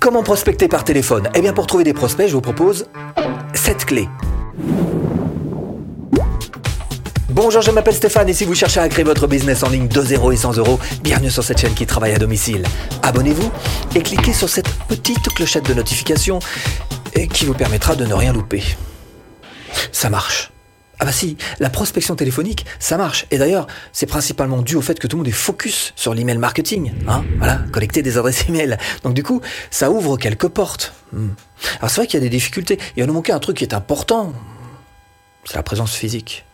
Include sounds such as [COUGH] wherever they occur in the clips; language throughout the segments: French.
Comment prospecter par téléphone? Eh bien pour trouver des prospects, je vous propose cette clé. Bonjour, je m'appelle Stéphane et si vous cherchez à créer votre business en ligne de 0 et 100 euros, bienvenue sur cette chaîne qui travaille à domicile. Abonnez-vous et cliquez sur cette petite clochette de notification qui vous permettra de ne rien louper. Ça marche. Ah bah si, la prospection téléphonique, ça marche. Et d'ailleurs, c'est principalement dû au fait que tout le monde est focus sur l'email marketing. Hein voilà, collecter des adresses email. Donc du coup, ça ouvre quelques portes. Hmm. Alors c'est vrai qu'il y a des difficultés. Il y a nous manquer un truc qui est important. C'est la présence physique.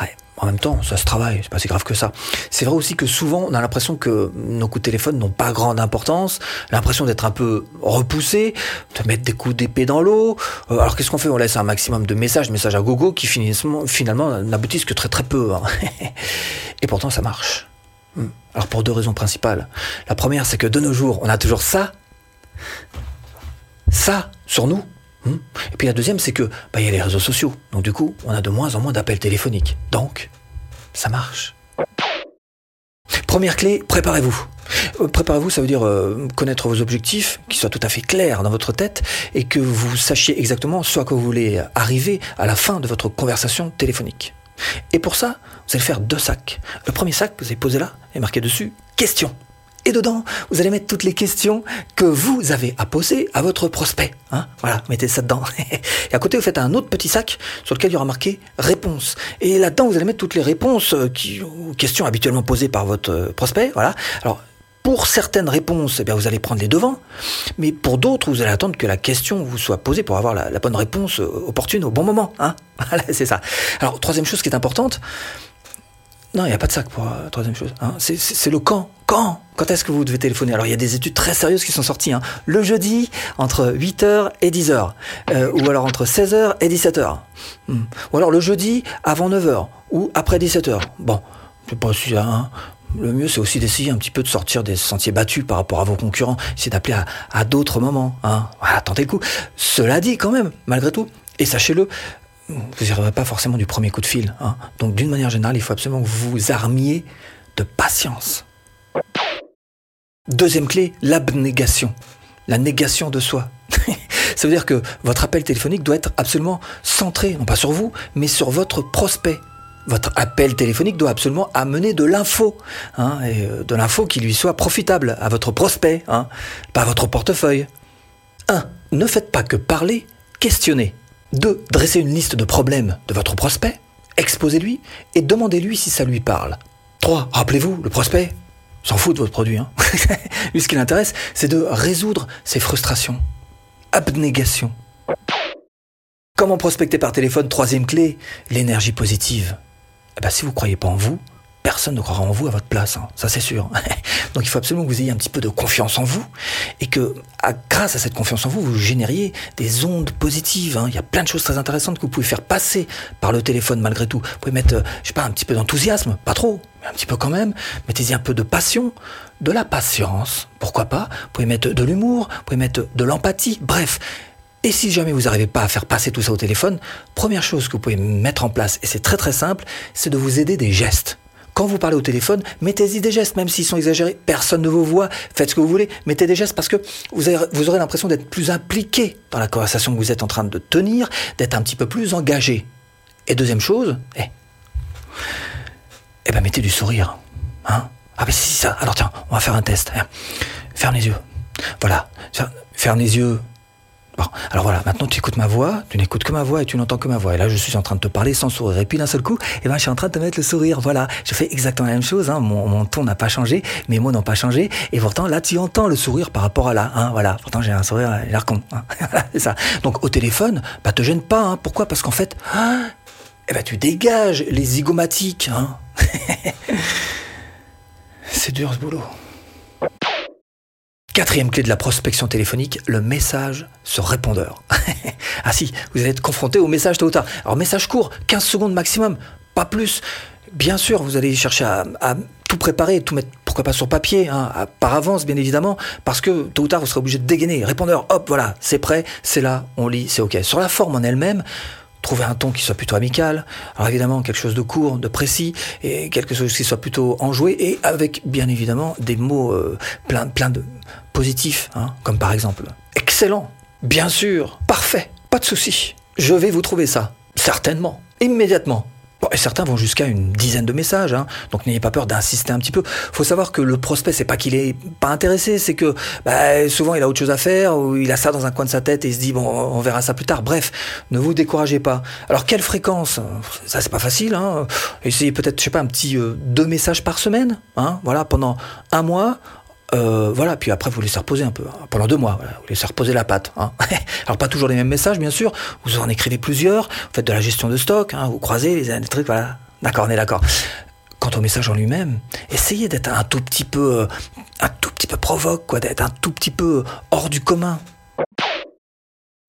Ouais. En même temps, ça se travaille, c'est pas si grave que ça. C'est vrai aussi que souvent, on a l'impression que nos coups de téléphone n'ont pas grande importance, l'impression d'être un peu repoussé, de mettre des coups d'épée dans l'eau. Euh, alors qu'est-ce qu'on fait? On laisse un maximum de messages, messages à gogo, qui finalement n'aboutissent que très très peu. Hein. [LAUGHS] Et pourtant, ça marche. Hmm. Alors pour deux raisons principales. La première, c'est que de nos jours, on a toujours ça, ça sur nous. Et puis la deuxième, c'est que bah, il y a les réseaux sociaux. Donc du coup, on a de moins en moins d'appels téléphoniques. Donc, ça marche. Première clé, préparez-vous. Euh, préparez-vous, ça veut dire euh, connaître vos objectifs, qui soient tout à fait clairs dans votre tête, et que vous sachiez exactement ce à quoi vous voulez arriver à la fin de votre conversation téléphonique. Et pour ça, vous allez faire deux sacs. Le premier sac, vous allez poser là, et marquer dessus question. Et dedans, vous allez mettre toutes les questions que vous avez à poser à votre prospect. Hein voilà, mettez ça dedans. [LAUGHS] Et à côté, vous faites un autre petit sac sur lequel il y aura marqué réponse. Et là-dedans, vous allez mettre toutes les réponses euh, qui, aux questions habituellement posées par votre euh, prospect. Voilà. Alors, pour certaines réponses, eh bien, vous allez prendre les devants, mais pour d'autres, vous allez attendre que la question vous soit posée pour avoir la, la bonne réponse euh, opportune au bon moment. Hein [LAUGHS] voilà, c'est ça. Alors, troisième chose qui est importante, non, il n'y a pas de sac pour la euh, troisième chose. Hein. C'est le quand. Quand Quand est-ce que vous devez téléphoner? Alors, il y a des études très sérieuses qui sont sorties. Hein. Le jeudi, entre 8h et 10h. Euh, ou alors entre 16h et 17h. Hmm. Ou alors le jeudi, avant 9h. Ou après 17h. Bon, c'est pas si... Hein. Le mieux, c'est aussi d'essayer un petit peu de sortir des sentiers battus par rapport à vos concurrents. C'est d'appeler à, à d'autres moments. Hein. Voilà, tentez le coup. Cela dit, quand même, malgré tout, et sachez-le, vous n'y arriverez pas forcément du premier coup de fil. Hein. Donc d'une manière générale, il faut absolument que vous vous armiez de patience. Deuxième clé, l'abnégation. La négation de soi. [LAUGHS] Ça veut dire que votre appel téléphonique doit être absolument centré, non pas sur vous, mais sur votre prospect. Votre appel téléphonique doit absolument amener de l'info, hein, euh, de l'info qui lui soit profitable à votre prospect, hein, pas à votre portefeuille. 1. Ne faites pas que parler, questionnez. 2. Dressez une liste de problèmes de votre prospect, exposez-lui et demandez-lui si ça lui parle. 3. Rappelez-vous, le prospect s'en fout de votre produit. Hein. [LAUGHS] lui, ce qui l'intéresse, c'est de résoudre ses frustrations. Abnégation. Comment prospecter par téléphone? Troisième clé, l'énergie positive. Eh ben, si vous ne croyez pas en vous, personne ne croira en vous à votre place, hein. ça c'est sûr. [LAUGHS] Donc il faut absolument que vous ayez un petit peu de confiance en vous et que grâce à cette confiance en vous, vous génériez des ondes positives. Hein. Il y a plein de choses très intéressantes que vous pouvez faire passer par le téléphone malgré tout. Vous pouvez mettre, euh, je sais pas, un petit peu d'enthousiasme, pas trop, mais un petit peu quand même. Mettez-y un peu de passion, de la patience, pourquoi pas. Vous pouvez mettre de l'humour, vous pouvez mettre de l'empathie, bref. Et si jamais vous n'arrivez pas à faire passer tout ça au téléphone, première chose que vous pouvez mettre en place, et c'est très très simple, c'est de vous aider des gestes. Quand vous parlez au téléphone, mettez-y des gestes, même s'ils sont exagérés. Personne ne vous voit. Faites ce que vous voulez. Mettez des gestes parce que vous, aurez l'impression d'être plus impliqué dans la conversation que vous êtes en train de tenir, d'être un petit peu plus engagé. Et deuxième chose, eh, eh ben mettez du sourire. Hein ah ben si, ça. Alors tiens, on va faire un test. Ferme les yeux. Voilà. Ferme les yeux. Bon, alors voilà, maintenant tu écoutes ma voix, tu n'écoutes que ma voix et tu n'entends que ma voix. Et là, je suis en train de te parler sans sourire. Et puis d'un seul coup, eh ben, je suis en train de te mettre le sourire. Voilà, je fais exactement la même chose. Hein. Mon, ton n'a pas changé, mes mots n'ont pas changé. Et pourtant, là, tu entends le sourire par rapport à là. Hein, voilà, pourtant j'ai un sourire l'air con. Hein. [LAUGHS] c'est ça. Donc au téléphone, bah te gêne pas. Pourquoi? Parce qu'en fait, eh ben, tu dégages les zygomatiques. [LAUGHS] C'est dur ce boulot. Quatrième clé de la prospection téléphonique, le message sur répondeur. [LAUGHS] ah si, vous allez être confronté au message tôt ou tard. Alors message court, 15 secondes maximum, pas plus. Bien sûr, vous allez chercher à, tout préparer, tout mettre, pourquoi pas sur papier, hein, par avance bien évidemment, parce que tôt ou tard vous serez obligé de dégainer. Répondeur, hop, voilà, c'est prêt, c'est là, on lit, c'est ok. Sur la forme en elle-même, trouver un ton qui soit plutôt amical. Alors évidemment, quelque chose de court, de précis, et quelque chose qui soit plutôt enjoué, et avec bien évidemment des mots euh, plein, plein de positif, hein, comme par exemple excellent, bien sûr, parfait, pas de souci. Je vais vous trouver ça, certainement, immédiatement. Bon, et certains vont jusqu'à une dizaine de messages, hein. donc n'ayez pas peur d'insister un petit peu. Faut savoir que le prospect, c'est pas qu'il est pas intéressé, c'est que bah, souvent il a autre chose à faire ou il a ça dans un coin de sa tête et il se dit bon, on verra ça plus tard. Bref, ne vous découragez pas. Alors quelle fréquence? Ça c'est pas facile. Hein. Essayez peut-être, je sais pas, un petit euh, deux messages par semaine, hein, voilà, pendant un mois. Euh, voilà, puis après vous laissez reposer un peu, hein, pendant deux mois, vous laissez reposer la patte. Hein. [LAUGHS] Alors pas toujours les mêmes messages, bien sûr, vous en écrivez plusieurs, vous faites de la gestion de stock, hein, vous croisez les, les trucs, voilà. D'accord, on est d'accord. Quant au message en lui-même, essayez d'être un tout petit peu, euh, un tout petit peu provoque, quoi, d'être un tout petit peu hors du commun.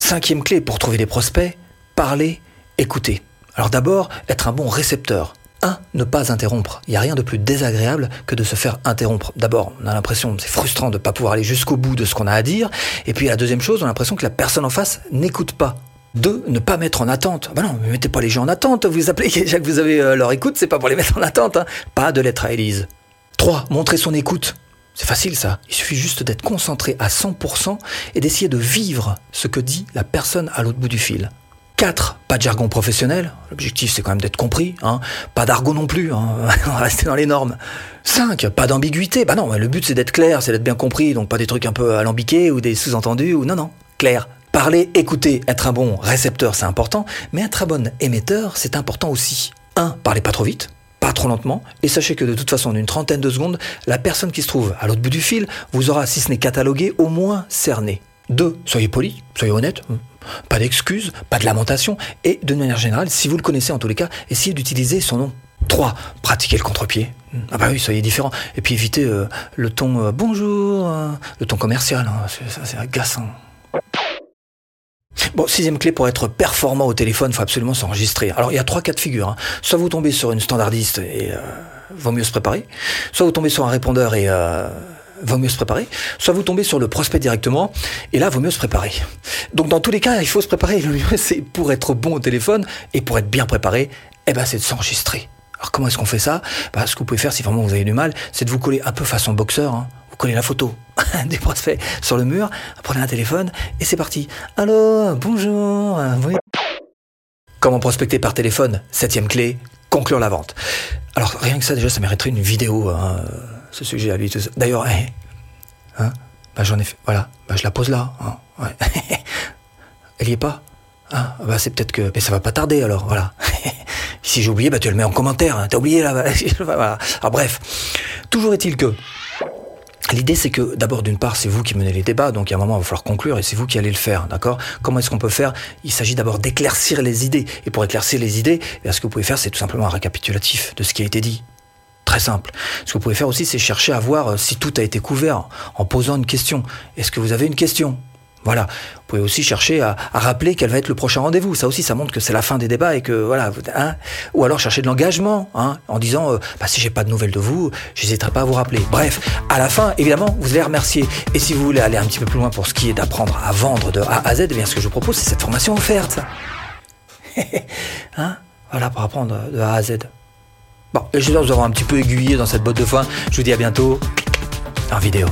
Cinquième clé pour trouver des prospects, parler, écouter. Alors d'abord, être un bon récepteur. 1. Ne pas interrompre. Il n'y a rien de plus désagréable que de se faire interrompre. D'abord, on a l'impression, c'est frustrant de ne pas pouvoir aller jusqu'au bout de ce qu'on a à dire. Et puis la deuxième chose, on a l'impression que la personne en face n'écoute pas. 2. Ne pas mettre en attente. Ben non, ne mettez pas les gens en attente. Vous les appelez [LAUGHS] déjà que vous avez euh, leur écoute, c'est pas pour les mettre en attente. Hein. Pas de lettre à Élise. 3. Montrer son écoute. C'est facile ça. Il suffit juste d'être concentré à 100% et d'essayer de vivre ce que dit la personne à l'autre bout du fil. 4. Pas de jargon professionnel. L'objectif, c'est quand même d'être compris. Hein. Pas d'argot non plus. Hein. On [LAUGHS] va rester dans les normes. 5. Pas d'ambiguïté. Bah non, le but, c'est d'être clair, c'est d'être bien compris. Donc pas des trucs un peu alambiqués ou des sous-entendus. ou Non, non. Clair. Parler, écouter, être un bon récepteur, c'est important. Mais un très bon émetteur, c'est important aussi. 1. Parlez pas trop vite. Pas trop lentement, et sachez que de toute façon, en une trentaine de secondes, la personne qui se trouve à l'autre bout du fil vous aura, si ce n'est catalogué, au moins cerné. 2. Soyez poli, soyez honnête, pas d'excuses, pas de lamentation, et de manière générale, si vous le connaissez en tous les cas, essayez d'utiliser son nom. 3. Pratiquez le contre-pied. Ah bah oui, soyez différent. Et puis évitez euh, le ton euh, bonjour, euh, le ton commercial, hein, ça c'est agaçant. Bon, sixième clé pour être performant au téléphone, il faut absolument s'enregistrer. Alors il y a trois cas de figure. Hein. Soit vous tombez sur une standardiste et vaut mieux se préparer, soit vous tombez sur un répondeur et vaut mieux se préparer, soit vous tombez sur le prospect directement, et là, vaut mieux se préparer. Donc dans tous les cas, il faut se préparer. Le mieux, [LAUGHS] c'est pour être bon au téléphone et pour être bien préparé, eh ben, c'est de s'enregistrer. Alors comment est-ce qu'on fait ça? Bah, Ce que vous pouvez faire si vraiment vous avez du mal, c'est de vous coller un peu façon boxeur. Hein. Vous collez la photo [LAUGHS] des prospects sur le mur, prenez un téléphone et c'est parti. Allô, bonjour. Comment prospecter par téléphone? Septième clé, conclure la vente. Alors rien que ça déjà, ça mériterait une vidéo. Hein ce sujet à lui. D'ailleurs, hein, bah, j'en ai fait, voilà, bah, je la pose là. Hein. [LAUGHS] Elle y est pas. Hein, bah, c'est peut-être que, mais ça va pas tarder alors, voilà. [LAUGHS] si j'ai oublié, bah, tu le mets en commentaire. Hein, T'as oublié là. [LAUGHS] voilà. Alors bref, toujours est-il que. L'idée, c'est que d'abord, d'une part, c'est vous qui menez les débats, donc il y a un moment, il va falloir conclure, et c'est vous qui allez le faire, d'accord? Comment est-ce qu'on peut faire? Il s'agit d'abord d'éclaircir les idées, et pour éclaircir les idées, eh ce que vous pouvez faire, c'est tout simplement un récapitulatif de ce qui a été dit, Très simple. Ce que vous pouvez faire aussi, c'est chercher à voir euh, si tout a été couvert en posant une question. Est-ce que vous avez une question? Voilà. Vous pouvez aussi chercher à, rappeler quel va être le prochain rendez-vous. Ça aussi, ça montre que c'est la fin des débats et que voilà. Hein. Ou alors chercher de l'engagement, hein, en disant euh, bah, si j'ai pas de nouvelles de vous, j'hésiterai pas à vous rappeler. Bref, à la fin, évidemment, vous allez remercier. Et si vous voulez aller un petit peu plus loin pour ce qui est d'apprendre à vendre de A à Z, eh bien ce que je vous propose, c'est cette formation offerte. [LAUGHS] hein? Voilà, pour apprendre de A à Z. Bon, j'espère vous avoir un petit peu aiguillé dans cette botte de foin. Je vous dis à bientôt en vidéo.